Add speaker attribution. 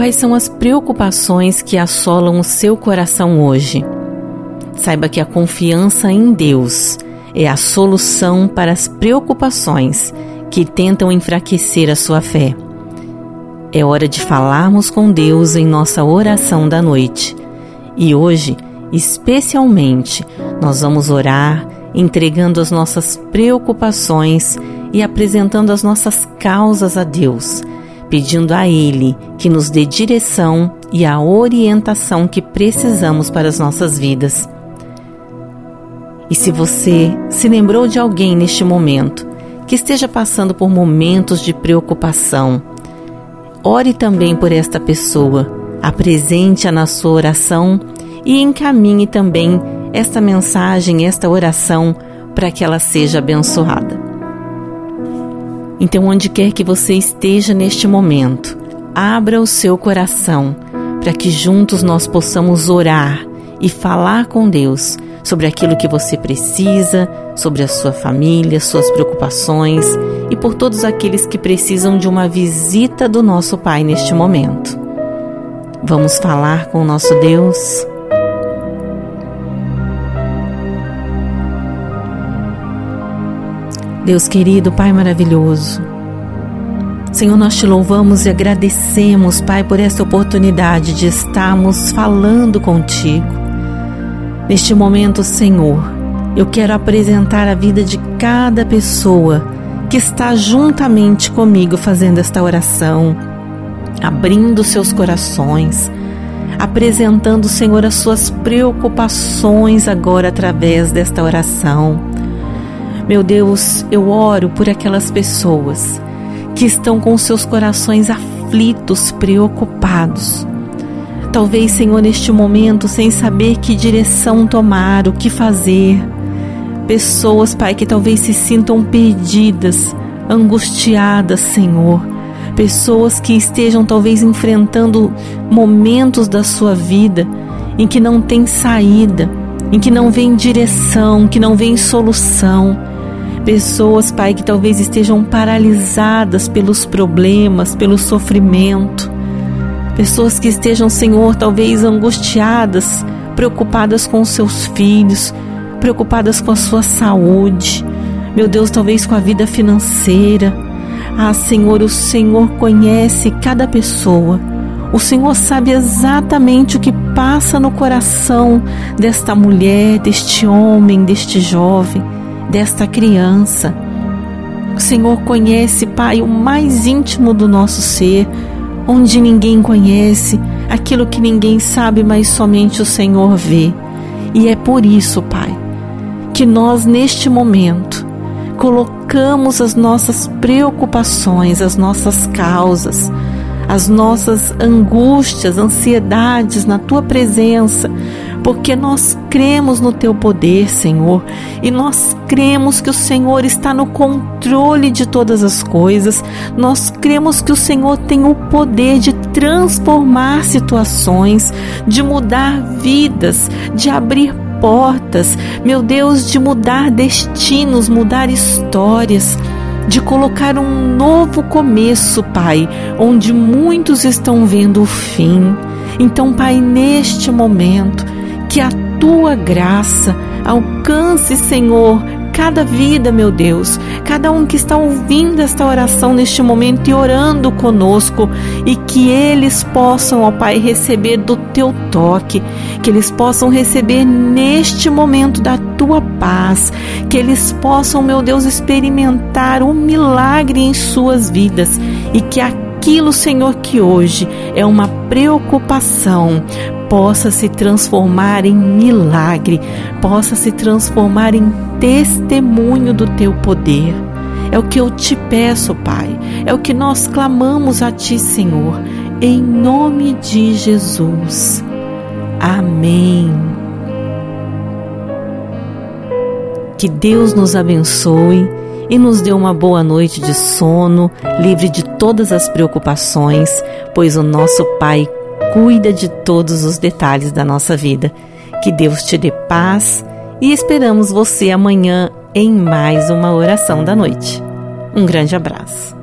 Speaker 1: quais são as preocupações que assolam o seu coração hoje. Saiba que a confiança em Deus é a solução para as preocupações que tentam enfraquecer a sua fé. É hora de falarmos com Deus em nossa oração da noite. E hoje, especialmente, nós vamos orar entregando as nossas preocupações e apresentando as nossas causas a Deus, pedindo a Ele que nos dê direção e a orientação que precisamos para as nossas vidas. E se você se lembrou de alguém neste momento que esteja passando por momentos de preocupação, ore também por esta pessoa, apresente-a na sua oração e encaminhe também esta mensagem, esta oração, para que ela seja abençoada. Então, onde quer que você esteja neste momento, abra o seu coração para que juntos nós possamos orar e falar com Deus sobre aquilo que você precisa, sobre a sua família, suas preocupações e por todos aqueles que precisam de uma visita do nosso Pai neste momento. Vamos falar com o nosso Deus? Deus querido, Pai maravilhoso, Senhor, nós te louvamos e agradecemos, Pai, por essa oportunidade de estarmos falando contigo. Neste momento, Senhor, eu quero apresentar a vida de cada pessoa que está juntamente comigo fazendo esta oração, abrindo seus corações, apresentando, Senhor, as suas preocupações agora através desta oração. Meu Deus, eu oro por aquelas pessoas que estão com seus corações aflitos, preocupados Talvez, Senhor, neste momento, sem saber que direção tomar, o que fazer. Pessoas, Pai, que talvez se sintam perdidas, angustiadas, Senhor. Pessoas que estejam talvez enfrentando momentos da sua vida em que não tem saída, em que não vem direção, que não vem solução. Pessoas, Pai, que talvez estejam paralisadas pelos problemas, pelo sofrimento. Pessoas que estejam, Senhor, talvez angustiadas, preocupadas com seus filhos, preocupadas com a sua saúde, meu Deus, talvez com a vida financeira. Ah, Senhor, o Senhor conhece cada pessoa. O Senhor sabe exatamente o que passa no coração desta mulher, deste homem, deste jovem, desta criança. O Senhor conhece, Pai, o mais íntimo do nosso ser onde ninguém conhece, aquilo que ninguém sabe, mas somente o Senhor vê. E é por isso, Pai, que nós neste momento colocamos as nossas preocupações, as nossas causas, as nossas angústias, ansiedades na tua presença, porque nós cremos no teu poder, Senhor, e nós cremos que o Senhor está no controle de todas as coisas. Nós cremos que o Senhor tem o poder de transformar situações, de mudar vidas, de abrir portas, meu Deus, de mudar destinos, mudar histórias de colocar um novo começo, Pai, onde muitos estão vendo o fim. Então, Pai, neste momento, que a tua graça alcance, Senhor, cada vida, meu Deus, cada um que está ouvindo esta oração neste momento e orando conosco, e que eles possam, ó Pai, receber do teu toque, que eles possam receber neste momento da tua paz, que eles possam, meu Deus, experimentar um milagre em suas vidas e que aquilo, Senhor, que hoje é uma preocupação, possa se transformar em milagre, possa se transformar em testemunho do teu poder. É o que eu te peço, Pai. É o que nós clamamos a Ti, Senhor, em nome de Jesus. Amém. Que Deus nos abençoe e nos dê uma boa noite de sono, livre de todas as preocupações, pois o nosso Pai cuida de todos os detalhes da nossa vida. Que Deus te dê paz e esperamos você amanhã em mais uma oração da noite. Um grande abraço.